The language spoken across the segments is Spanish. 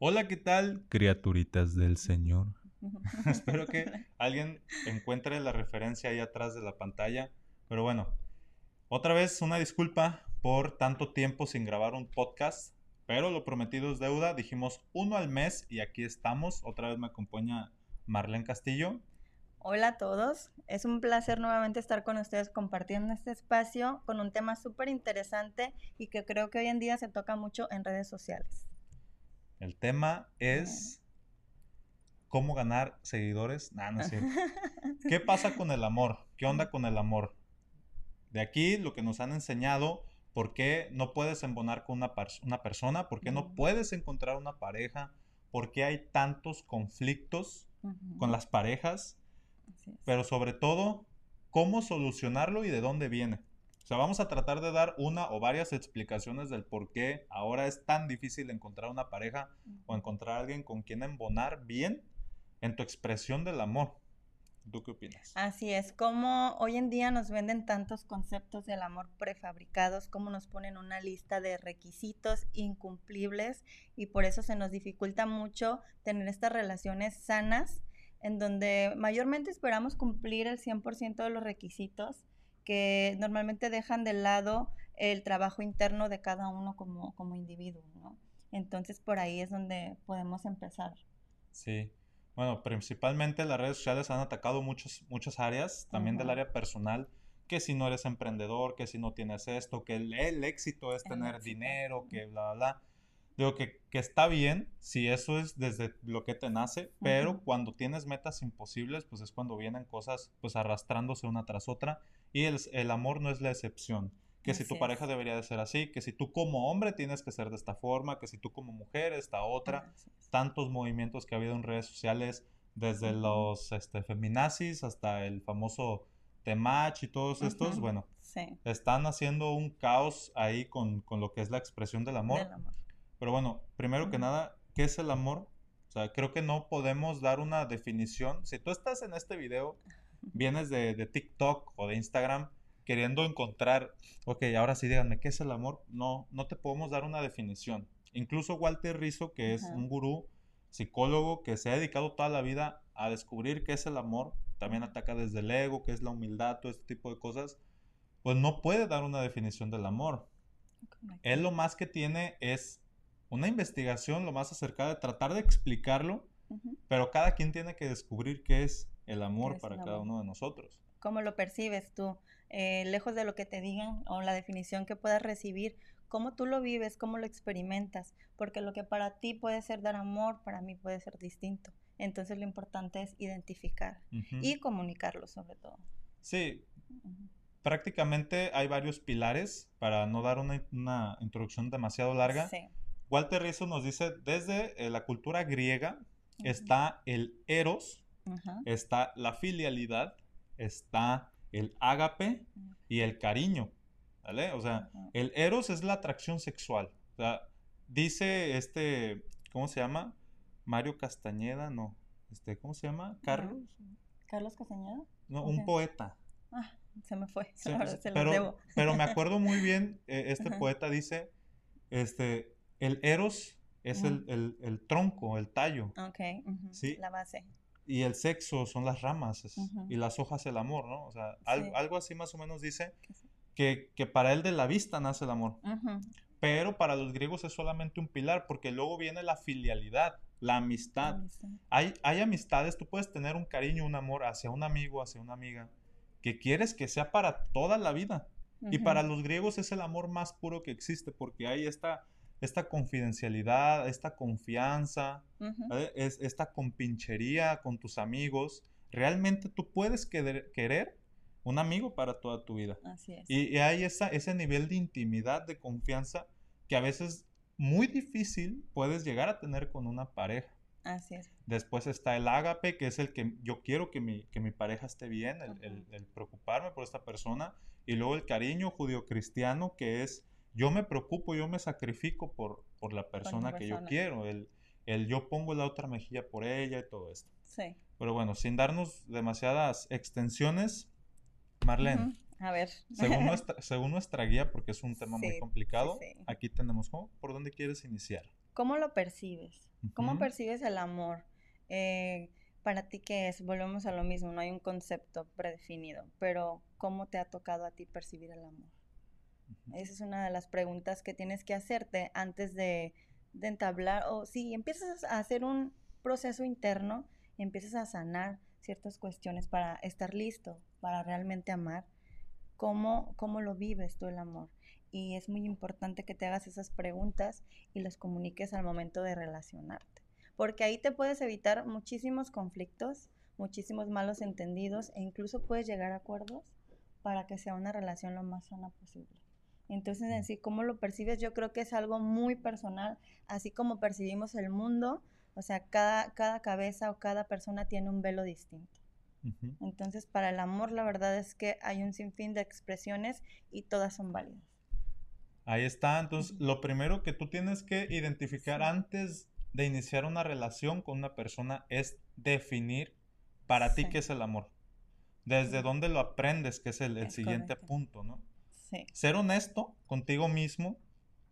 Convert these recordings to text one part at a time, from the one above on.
Hola, ¿qué tal, criaturitas del Señor? Espero que alguien encuentre la referencia ahí atrás de la pantalla. Pero bueno, otra vez una disculpa por tanto tiempo sin grabar un podcast. Pero lo prometido es deuda. Dijimos uno al mes y aquí estamos. Otra vez me acompaña Marlene Castillo. Hola a todos, es un placer nuevamente estar con ustedes compartiendo este espacio con un tema súper interesante y que creo que hoy en día se toca mucho en redes sociales. El tema es cómo ganar seguidores. Nah, no sé. ¿Qué pasa con el amor? ¿Qué onda con el amor? De aquí lo que nos han enseñado, por qué no puedes embonar con una, una persona, por qué no puedes encontrar una pareja, por qué hay tantos conflictos con las parejas pero sobre todo, cómo solucionarlo y de dónde viene. O sea, vamos a tratar de dar una o varias explicaciones del por qué ahora es tan difícil encontrar una pareja o encontrar a alguien con quien embonar bien en tu expresión del amor. ¿Tú qué opinas? Así es, como hoy en día nos venden tantos conceptos del amor prefabricados, como nos ponen una lista de requisitos incumplibles y por eso se nos dificulta mucho tener estas relaciones sanas en donde mayormente esperamos cumplir el 100% de los requisitos que normalmente dejan de lado el trabajo interno de cada uno como, como individuo, ¿no? Entonces por ahí es donde podemos empezar. Sí. Bueno, principalmente las redes sociales han atacado muchos, muchas áreas, también del área personal, que si no eres emprendedor, que si no tienes esto, que el, éxito es tener dinero, que bla, bla, bla. Digo que, está bien si eso es desde lo que te nace, pero cuando tienes metas imposibles, pues es cuando vienen cosas pues arrastrándose una tras otra y el, el amor no es la excepción. Que si tu pareja debería de ser así, que si tú como hombre tienes que ser de esta forma, que si tú como mujer esta otra, tantos movimientos que ha habido en redes sociales, desde los este, feminazis hasta el famoso Temach y todos estos, bueno, están haciendo un caos ahí con, con, lo que es la expresión del amor. Del amor. Pero bueno, primero que nada, ¿qué es el amor? O sea, creo que no podemos dar una definición. Si tú estás en este video, vienes de, TikTok o de Instagram queriendo encontrar, ok, ahora sí díganme, ¿qué es el amor? No, no te podemos dar una definición. Incluso Walter Rizzo, que es un gurú, psicólogo, que se ha dedicado toda la vida a descubrir qué es el amor, también ataca desde el ego, qué es la humildad, todo este tipo de cosas, pues no puede dar una definición del amor. Él lo más que tiene es una investigación lo más acercada de tratar de explicarlo, pero cada quien tiene que descubrir qué es el amor para cada uno de nosotros. ¿Cómo lo percibes tú? Eh, lejos de lo que te digan o la definición que puedas recibir, cómo tú lo vives, cómo lo experimentas, porque lo que para ti puede ser dar amor, para mí puede ser distinto. Entonces lo importante es identificar y comunicarlo sobre todo. Sí, prácticamente hay varios pilares para no dar una, una introducción demasiado larga. Sí. Walter Rizzo nos dice, desde eh, la cultura griega está el eros, está la filialidad, está el ágape y el cariño, ¿vale? O sea, el eros es la atracción sexual. O sea, dice este, ¿cómo se llama? Mario Castañeda, no. Este, ¿cómo se llama? Carlos. Carlos Castañeda. No, un poeta. Ah, se me fue. pero, pero me acuerdo muy bien, eh, este poeta dice, este, el eros es el, tronco, el tallo. Ok, ¿sí? la base. Y el sexo son las ramas y las hojas el amor, ¿no? O sea, algo, así más o menos dice que, para él de la vista nace el amor. Pero para los griegos es solamente un pilar porque luego viene la filialidad, la amistad. Hay, hay amistades, tú puedes tener un cariño, un amor hacia un amigo, hacia una amiga, que quieres que sea para toda la vida. Y para los griegos es el amor más puro que existe porque hay esta esta confidencialidad, esta confianza, es, esta compinchería con tus amigos. Realmente tú puedes querer, un amigo para toda tu vida. Así es. Y, hay esa, ese nivel de intimidad, de confianza, que a veces muy difícil puedes llegar a tener con una pareja. Así es. Después está el ágape, que es el que yo quiero que mi, que mi pareja esté bien, el, el, preocuparme por esta persona. Y luego el cariño judío-cristiano, que es yo me preocupo, yo me sacrifico por, por la persona que yo quiero, el, el yo pongo la otra mejilla por ella y todo esto. Sí. Pero bueno, sin darnos demasiadas extensiones, Marlene. A ver. Según nuestra, según nuestra guía, porque es un tema muy complicado, aquí tenemos, ¿por dónde quieres iniciar? ¿cómo lo percibes? ¿Cómo percibes el amor? Eh, para ti, ¿qué es? Volvemos a lo mismo, no hay un concepto predefinido, pero ¿cómo te ha tocado a ti percibir el amor? Esa es una de las preguntas que tienes que hacerte antes de, entablar, o si empiezas a hacer un proceso interno, empiezas a sanar ciertas cuestiones para estar listo, para realmente amar, ¿cómo, cómo lo vives tú el amor? Y es muy importante que te hagas esas preguntas y las comuniques al momento de relacionarte, porque ahí te puedes evitar muchísimos conflictos, muchísimos malos entendidos e incluso puedes llegar a acuerdos para que sea una relación lo más sana posible. Entonces, en sí, cómo lo percibes, yo creo que es algo muy personal, así como percibimos el mundo, o sea, cada, cada cabeza o cada persona tiene un velo distinto. Entonces, para el amor, la verdad es que hay un sinfín de expresiones y todas son válidas. Ahí está. Entonces, lo primero que tú tienes que identificar antes de iniciar una relación con una persona es definir para ti qué es el amor. Desde dónde lo aprendes, que es el, siguiente punto, ¿no? Sí. Ser honesto contigo mismo,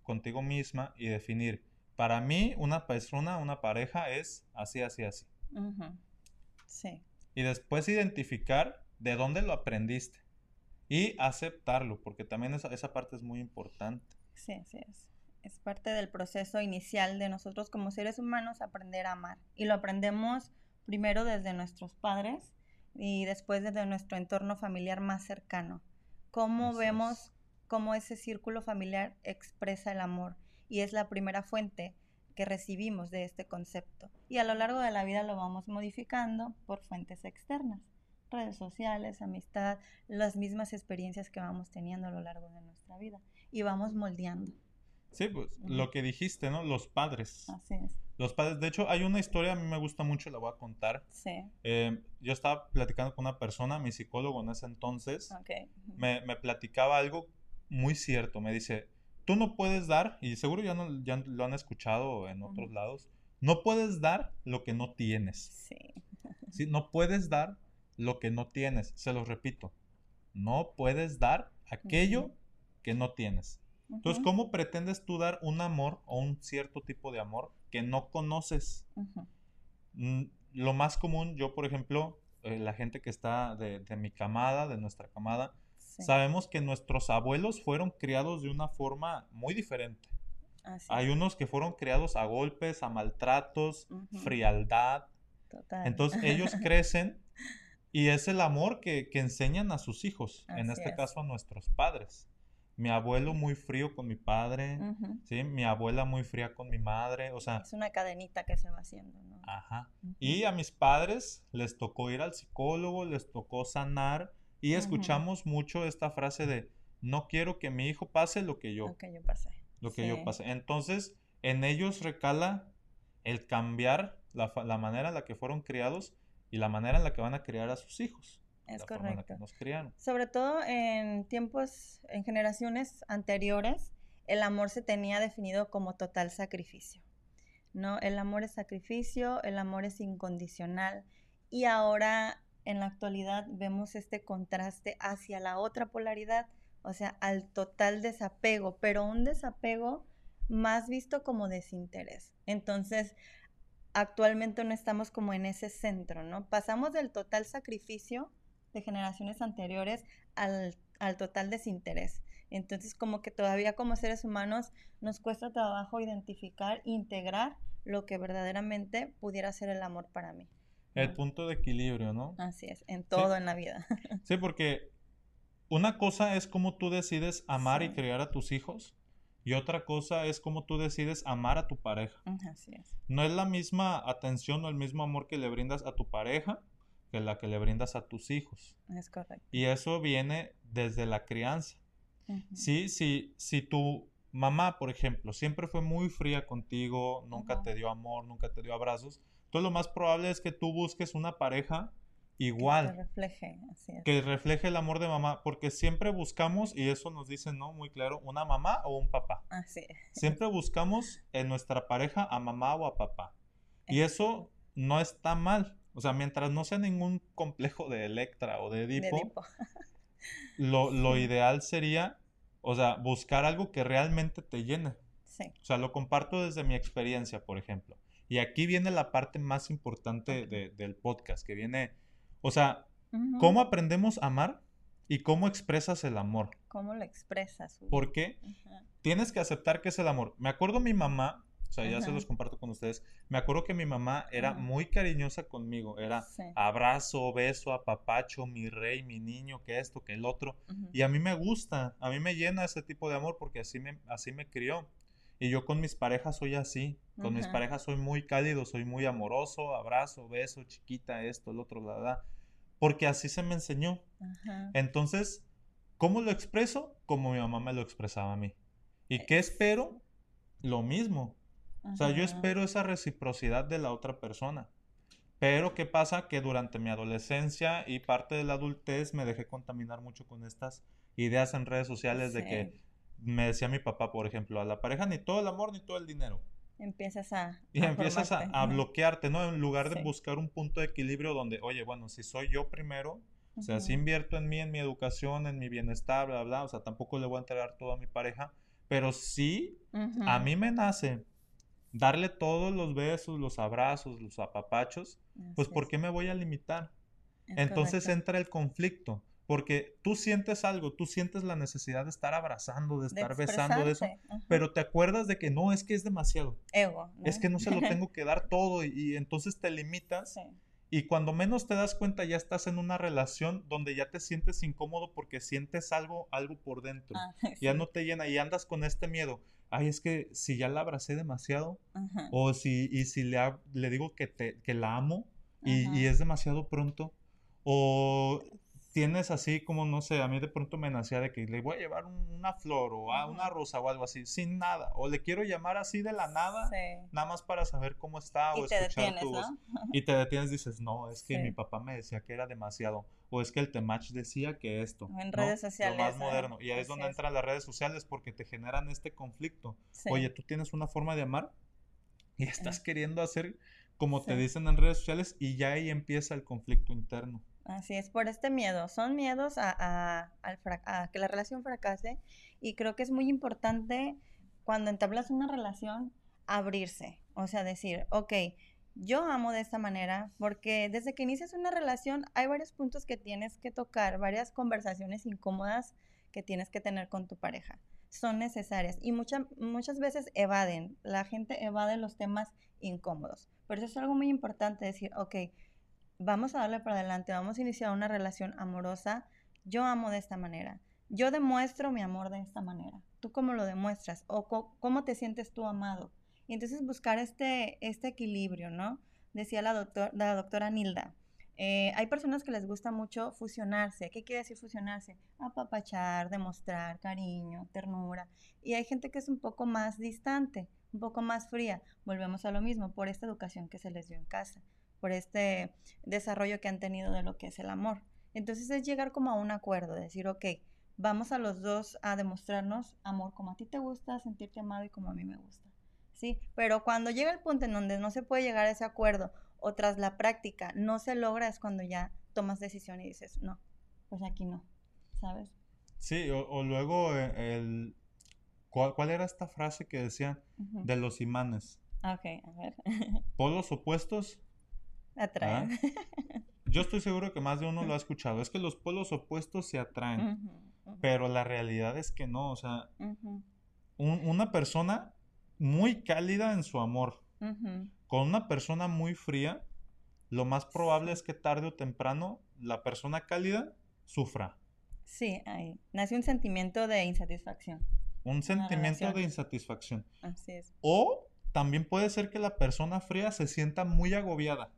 contigo misma y definir para mí, una persona, una pareja es así, así, así. Sí. Y después identificar de dónde lo aprendiste y aceptarlo, porque también esa, esa parte es muy importante. Sí, sí es. Es parte del proceso inicial de nosotros como seres humanos aprender a amar. Y lo aprendemos primero desde nuestros padres y después desde nuestro entorno familiar más cercano. Cómo vemos cómo ese círculo familiar expresa el amor y es la primera fuente que recibimos de este concepto. Y a lo largo de la vida lo vamos modificando por fuentes externas, redes sociales, amistad, las mismas experiencias que vamos teniendo a lo largo de nuestra vida y vamos moldeando. Sí, pues lo que dijiste, ¿no? Los padres. Así es. Los padres, de hecho, hay una historia, a mí me gusta mucho, la voy a contar. Sí. Eh, yo estaba platicando con una persona, mi psicólogo en ese entonces, me, me platicaba algo muy cierto. Me dice, tú no puedes dar, y seguro ya, no, ya lo han escuchado en otros lados, no puedes dar lo que no tienes. Sí. ¿Sí? No puedes dar lo que no tienes. Se los repito. No puedes dar aquello que no tienes. Entonces, ¿cómo pretendes tú dar un amor o un cierto tipo de amor que no conoces? Mm, lo más común, yo por ejemplo, eh, la gente que está de, de mi camada, de nuestra camada, Sabemos que nuestros abuelos fueron criados de una forma muy diferente. Hay unos que fueron criados a golpes, a maltratos, frialdad. Entonces ellos crecen y es el amor que, enseñan a sus hijos, en este caso a nuestros padres. Mi abuelo muy frío con mi padre, ¿sí? Mi abuela muy fría con mi madre, o sea... Es una cadenita que se va haciendo, ¿no? Ajá. Y a mis padres les tocó ir al psicólogo, les tocó sanar, y escuchamos mucho esta frase de, no quiero que mi hijo pase lo que yo, lo que yo pasé. Lo que yo pasé. Entonces, en ellos recala el cambiar la, manera en la que fueron criados y la manera en la que van a criar a sus hijos. Es correcto. nos criaron. Sobre todo en tiempos, en generaciones anteriores, el amor se tenía definido como total sacrificio. ¿no? El amor es sacrificio, el amor es incondicional. Y ahora en la actualidad vemos este contraste hacia la otra polaridad, o sea, al total desapego, pero un desapego más visto como desinterés. Entonces, actualmente no estamos como en ese centro, ¿no? Pasamos del total sacrificio de generaciones anteriores al, al total desinterés. Entonces, como que todavía como seres humanos nos cuesta trabajo identificar, integrar lo que verdaderamente pudiera ser el amor para mí. El punto de equilibrio, ¿no? Así es, en todo en la vida. sí, porque una cosa es cómo tú decides amar y criar a tus hijos y otra cosa es cómo tú decides amar a tu pareja. Así es. No es la misma atención o el mismo amor que le brindas a tu pareja que la que le brindas a tus hijos. Es correcto. Y eso viene desde la crianza. Sí, sí, si tu mamá, por ejemplo, siempre fue muy fría contigo, nunca te dio amor, nunca te dio abrazos, entonces lo más probable es que tú busques una pareja igual. Que refleje, así es. Que refleje el amor de mamá, porque siempre buscamos, y eso nos dice, ¿no? Muy claro, una mamá o un papá. Así es. Siempre buscamos en nuestra pareja a mamá o a papá. Y eso no está mal. O sea, mientras no sea ningún complejo de Electra o de Edipo, lo, lo ideal sería, o sea, buscar algo que realmente te llene. Sí. O sea, lo comparto desde mi experiencia, por ejemplo. Y aquí viene la parte más importante de- del podcast, que viene, o sea. ¿cómo aprendemos a amar y cómo expresas el amor? ¿Cómo lo expresas? Uy. ¿Por qué? Ajá. tienes que aceptar que es el amor. Me acuerdo mi mamá, o sea, ya se Ajá. los comparto con ustedes. Me acuerdo que mi mamá era Ajá. muy cariñosa conmigo. Era Sí. abrazo, beso, apapacho, mi rey, mi niño, que esto, que el otro. Ujú. Y a mí me gusta, a mí me llena ese tipo de amor porque así me, así me crió. Y yo con mis parejas soy así. Con mis Ajá. parejas soy muy cálido, soy muy amoroso, abrazo, beso, chiquita, esto, el otro, la, la. Porque así se me enseñó. Ajá. Entonces, ¿cómo lo expreso? Como mi mamá me lo expresaba a mí. ¿Y qué espero? Lo mismo. O sea, yo Ajá. espero esa reciprocidad de la otra persona. Pero ¿qué pasa? Que durante mi adolescencia y parte de la adultez me dejé contaminar mucho con estas ideas en redes sociales de que Sí. me decía mi papá, por ejemplo, a la pareja ni todo el amor ni todo el dinero. Empiezas a. Y a empiezas a, a ajá. bloquearte, ¿no? En lugar de Sí. buscar un punto de equilibrio donde, oye, bueno, si soy yo primero, o sea, si invierto en mí, en mi educación, en mi bienestar, bla, bla, o sea, tampoco le voy a entregar todo a mi pareja, pero sí, a Ujú. mí me nace darle todos los besos, los abrazos, los apapachos, pues ¿por es, qué me voy a limitar? es Entonces correcto. entra el conflicto, porque tú sientes algo, tú sientes la necesidad de estar abrazando, de De estar besando, de eso, ajá. pero te acuerdas de que no, es que es demasiado, Ego. es que no se lo tengo que dar todo y, y entonces te limitas Sí. y cuando menos te das cuenta ya estás en una relación donde ya te sientes incómodo porque sientes algo, algo por dentro. Ah, Ya no te llena y andas con este miedo. Ay, es que si ya la abracé demasiado Ajá. o si y si le, ha- le digo que te que la amo y, y es demasiado pronto o tienes así como no sé, a mí de pronto me nacía de que le voy a llevar un- una flor o a una rosa o algo así sin nada o le quiero llamar así de la nada Sí. nada más para saber cómo está o Y escuchar tu voz. ¿no? Y te detienes y dices, no, es que mi Sí. papá me decía que era demasiado. O es que el Temach decía que esto. En ¿no? redes Lo sociales, más ah, moderno. Y ahí es donde es. entran las redes sociales porque te generan este conflicto. Sí. Oye, tú tienes una forma de amar y estás Ah. queriendo hacer como te dicen en redes sociales y ya ahí empieza el conflicto interno. Así es, por este miedo. Son miedos a, a- a que la relación fracase y creo que es muy importante cuando entablas una relación abrirse. O sea, decir, ok, yo amo de esta manera porque desde que inicias una relación hay varios puntos que tienes que tocar, varias conversaciones incómodas que tienes que tener con tu pareja. Son necesarias y mucha- muchas veces evaden. La gente evade los temas incómodos. Pero eso es algo muy importante, decir, ok, vamos a darle para adelante, vamos a iniciar una relación amorosa. Yo amo de esta manera. Yo demuestro mi amor de esta manera. ¿Tú cómo lo demuestras? ¿O cómo te sientes tú amado? Y entonces buscar este, este equilibrio, ¿no? Decía la, doctor, doctora Nilda. eh, hay personas que les gusta mucho fusionarse. ¿Qué quiere decir fusionarse? Apapachar, demostrar cariño, ternura. Y hay gente que es un poco más distante, un poco más fría. Volvemos a lo mismo, por esta educación que se les dio en casa, por este desarrollo que han tenido de lo que es el amor. Entonces es llegar como a un acuerdo, decir, ok, vamos a los dos a demostrarnos amor como a ti te gusta, sentirte amado y como a mí me gusta. ¿Sí? Pero cuando llega el punto en donde no se puede llegar a ese acuerdo o tras la práctica no se logra es cuando ya tomas decisión y dices, no, pues aquí no, ¿sabes? Sí, o, o luego eh, el... ¿cuál, cuál era esta frase que decían de los imanes? Ok, a ver. Polos opuestos Atraer. Yo estoy seguro que más de uno lo ha escuchado. Es que los polos opuestos se atraen, pero la realidad es que no. O sea, un- una persona muy cálida en su amor con una persona muy fría, lo más probable es que tarde o temprano la persona cálida sufra. Sí, ahí. Nace un sentimiento de insatisfacción. Un sentimiento de insatisfacción. Así es. O también puede ser que la persona fría se sienta muy agobiada,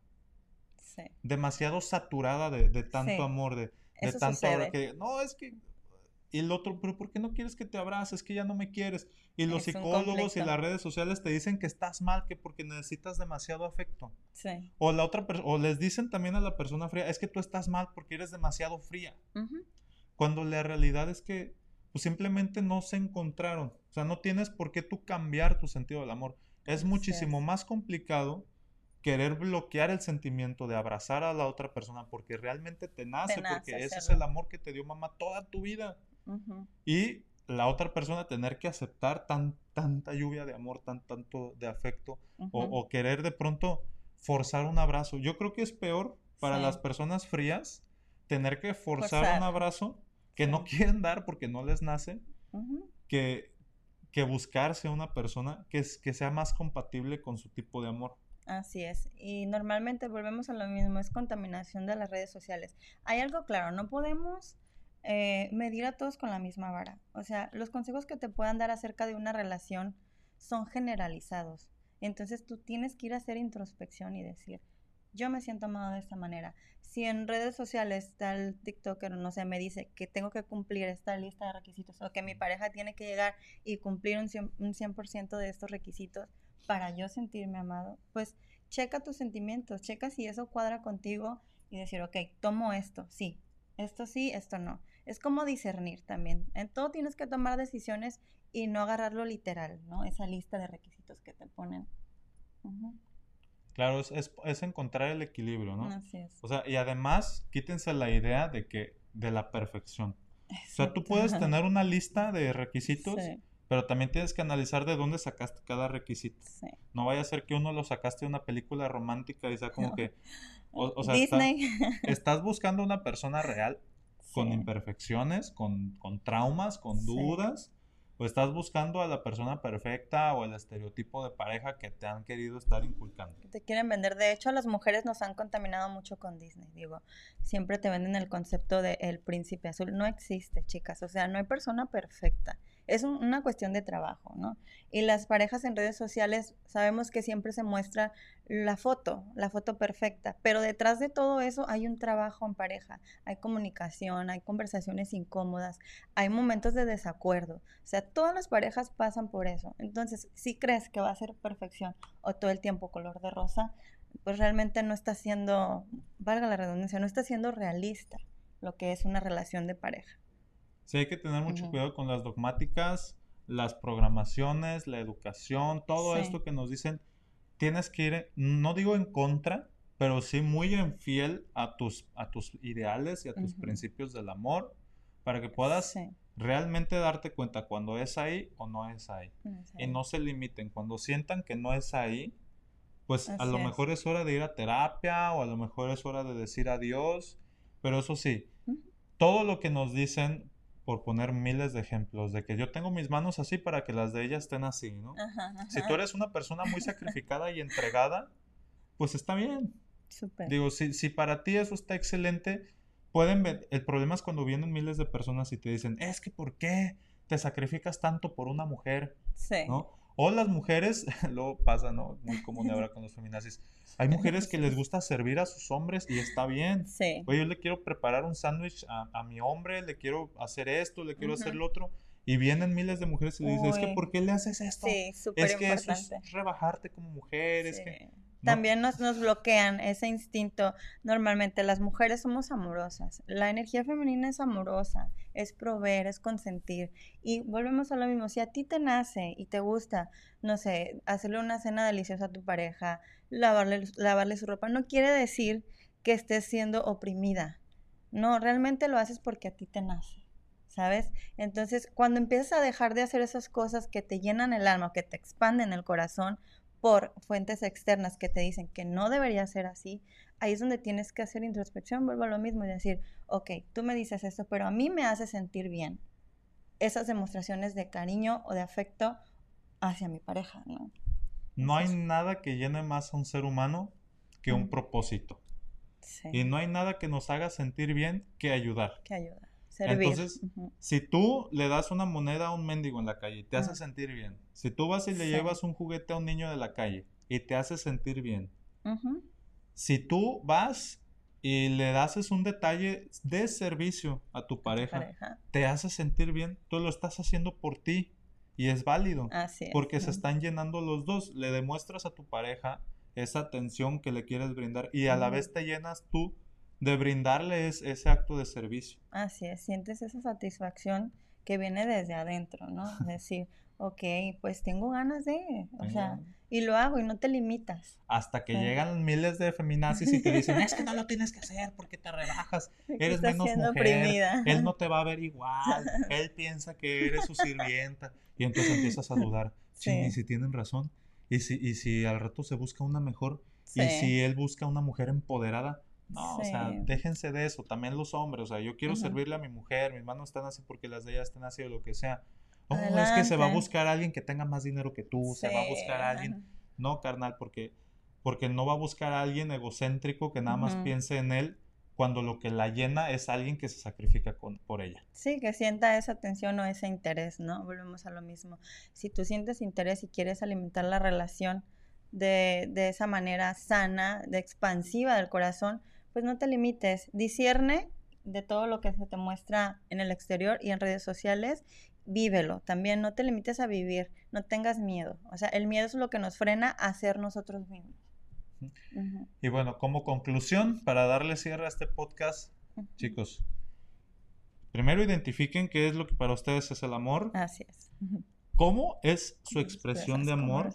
Sí. demasiado saturada de, de tanto Sí. amor, de, de tanto amor que no es que y el otro, pero ¿por qué no quieres que te abrace? Es que ya no me quieres. Y los Es psicólogos y las redes sociales te dicen que estás mal, que porque necesitas demasiado afecto. Sí. O la otra o les dicen también a la persona fría, es que tú estás mal porque eres demasiado fría. Cuando la realidad es que pues, simplemente no se encontraron. O sea, no tienes por qué tú cambiar tu sentido del amor. Es muchísimo más complicado querer bloquear el sentimiento de abrazar a la otra persona porque realmente te nace, nace porque ese es el amor que te dio mamá toda tu vida. Y la otra persona tener que aceptar tan, tanta lluvia de amor, tan, tanto de afecto, o, querer de pronto forzar un abrazo. Yo creo que es peor para Sí. las personas frías tener que forzar, Forzar. un abrazo que no quieren dar porque no les nace, que, que buscarse una persona que sea más compatible con su tipo de amor. Así es. Y normalmente volvemos a lo mismo, es contaminación de las redes sociales. Hay algo claro, no podemos eh, medir a todos con la misma vara. O sea, los consejos que te puedan dar acerca de una relación son generalizados. Entonces tú tienes que ir a hacer introspección y decir, yo me siento amado de esta manera. Si en redes sociales tal TikToker, no sé, me dice que tengo que cumplir esta lista de requisitos o que mi pareja tiene que llegar y cumplir un 100%, un 100 de estos requisitos para yo sentirme amado, pues checa tus sentimientos, checa si eso cuadra contigo y decir, ok, tomo esto, sí, esto sí, esto no. Es como discernir también. En todo tienes que tomar decisiones y no agarrarlo literal, ¿no? Esa lista de requisitos que te ponen. Claro, es, es, es encontrar el equilibrio, ¿no? Así es. O sea, y además, quítense la idea de que, de la perfección. O sea, tú puedes tener una lista de requisitos, Sí, pero también tienes que analizar de dónde sacaste cada requisito. sí. No vaya a ser que uno lo sacaste de una película romántica y sea como que, o, o sea, Disney. estás buscando una persona real con imperfecciones, con, con traumas, con Sí. dudas, o estás buscando a la persona perfecta o el estereotipo de pareja que te han querido estar inculcando. te quieren vender. De hecho, las mujeres nos han contaminado mucho con Disney. Digo, siempre te venden el concepto de el príncipe azul. No existe, chicas. O sea, no hay persona perfecta. Es un- una cuestión de trabajo, ¿no? Y las parejas en redes sociales sabemos que siempre se muestra la foto, la foto perfecta, pero detrás de todo eso hay un trabajo en pareja, hay comunicación, hay conversaciones incómodas, hay momentos de desacuerdo. O sea, todas las parejas pasan por eso. Entonces, si crees que va a ser perfección o todo el tiempo color de rosa, pues realmente no está siendo, valga la redundancia, no está siendo realista lo que es una relación de pareja. Sí, hay que tener mucho Ujú. cuidado con las dogmáticas, las programaciones, la educación, todo Sí. esto que nos dicen. Tienes que ir, no digo en contra, pero sí muy en fiel a tus, a tus ideales y a tus Ujú. principios del amor, para que puedas Sí, realmente darte cuenta cuando es ahí o no es ahí. no sé. Y no se limiten. Cuando sientan que no es ahí, pues a Así lo es. mejor es hora de ir a terapia o a lo mejor es hora de decir adiós. Pero eso sí, Ujú. todo lo que nos dicen, por poner miles de ejemplos, de que yo tengo mis manos así para que las de ella estén así, ¿no? Ajá, Si tú eres una persona muy sacrificada y entregada, pues está bien. Súper. Digo, si, si para ti eso está excelente, pueden ver. El problema es cuando vienen miles de personas y te dicen, es que ¿por qué te sacrificas tanto por una mujer? Sí. ¿no? O las mujeres, luego pasa, ¿no? Muy común ahora con los feminazis. Hay mujeres que les gusta servir a sus hombres y está bien. Sí. Oye, yo le quiero preparar un sándwich a, a mi hombre, le quiero hacer esto, le quiero hacer lo otro. Y vienen miles de mujeres y le dicen, es que. ¿por qué le haces esto? Sí, súper es que eso es rebajarte como mujer, es Sí. que... También nos, nos bloquean ese instinto. Normalmente las mujeres somos amorosas. La energía femenina es amorosa, es proveer, es consentir. Y volvemos a lo mismo. Si a ti te nace y te gusta, no sé, hacerle una cena deliciosa a tu pareja, lavarle, lavarle su ropa, no quiere decir que estés siendo oprimida. No, realmente lo haces porque a ti te nace. ¿Sabes? Entonces, cuando empiezas a dejar de hacer esas cosas que te llenan el alma, que te expanden el corazón, por fuentes externas que te dicen que no debería ser así, ahí es donde tienes que hacer introspección, vuelvo a lo mismo y decir, ok, tú me dices esto, pero a mí me hace sentir bien esas demostraciones de cariño o de afecto hacia mi pareja, ¿no? No hay nada que llene más a un ser humano que un propósito. Sí, Y no hay nada que nos haga sentir bien que ayudar. que ayuda. Servir. Entonces. Si tú le das una moneda a un mendigo en la calle y te hace sentir bien, si tú vas y le Sí. llevas un juguete a un niño de la calle y te hace sentir bien, si tú vas y le das un detalle de servicio a tu pareja, pareja. te hace sentir bien, tú lo estás haciendo por ti y es válido Así es. porque se están llenando los dos. Le demuestras a tu pareja esa atención que le quieres brindar y a la vez te llenas tú de brindarle es- ese acto de servicio. Así es, sientes esa satisfacción que viene desde adentro, ¿no? Es decir, ok, pues tengo ganas de, o sea, y lo hago y no te limitas. Hasta que llegan miles de feminazis y te dicen, es que no lo tienes que hacer porque te rebajas, eres menos mujer, él no te va a ver igual, él piensa que eres su sirvienta. Y entonces empiezas a dudar, sí. y si tienen razón, y si, y si al rato se busca una mejor, y si él busca una mujer empoderada, no, o sea, déjense de eso, también los hombres, o sea, yo quiero servirle a mi mujer, mis manos están así porque las de ella están así o lo que sea. Oh, es que se va a buscar a alguien que tenga más dinero que tú, se va a buscar a alguien. No, carnal, porque, porque no va a buscar a alguien egocéntrico que nada más piense en él cuando lo que la llena es alguien que se sacrifica con, por ella. Sí, que sienta esa atención o ese interés, ¿no? Volvemos a lo mismo. Si tú sientes interés y quieres alimentar la relación de, de esa manera sana, de expansiva del corazón, pues no te limites. Discierne de todo lo que se te muestra en el exterior y en redes sociales vívelo, también no te limites a vivir, no tengas miedo. O sea, el miedo es lo que nos frena a ser nosotros mismos. Y bueno, como conclusión, para darle cierre a este podcast, chicos, primero identifiquen qué es lo que para ustedes es el amor. Así es. ¿Cómo es su expresión de amor?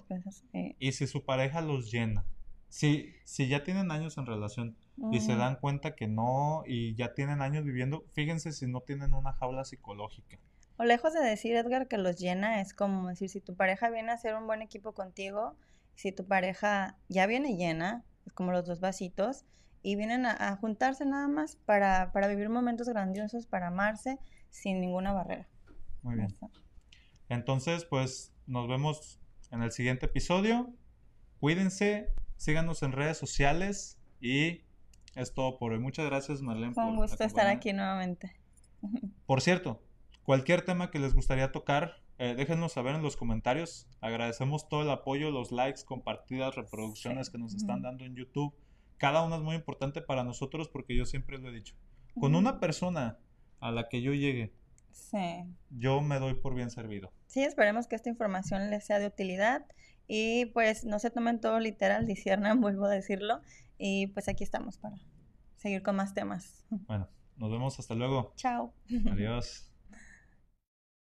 Y si su pareja los llena. Si, si ya tienen años en relación y se dan cuenta que no y ya tienen años viviendo, fíjense si no tienen una jaula psicológica. O lejos de decir, Edgar, que los llena, es como decir, si tu pareja viene a ser un buen equipo contigo, si tu pareja ya viene llena, es como los dos vasitos, y vienen a, juntarse nada más para, para, vivir momentos grandiosos, para amarse sin ninguna barrera. Muy bien. Entonces, pues nos vemos en el siguiente episodio. Cuídense, síganos en redes sociales y es todo por hoy. Muchas gracias, Marlene. Fue un gusto estar aquí nuevamente. Por cierto, Cualquier tema que les gustaría tocar, eh, déjenos saber en los comentarios. Agradecemos todo el apoyo, los likes, compartidas, reproducciones que nos están dando en YouTube. Cada una es muy importante para nosotros porque yo siempre lo he dicho. Con una persona a la que yo llegue, yo me doy por bien servido. Sí, esperemos que esta información les sea de utilidad y pues no se tomen todo literal, disciernan, vuelvo a decirlo. Y pues aquí estamos para seguir con más temas. Bueno, nos vemos hasta luego. Chao. Adiós.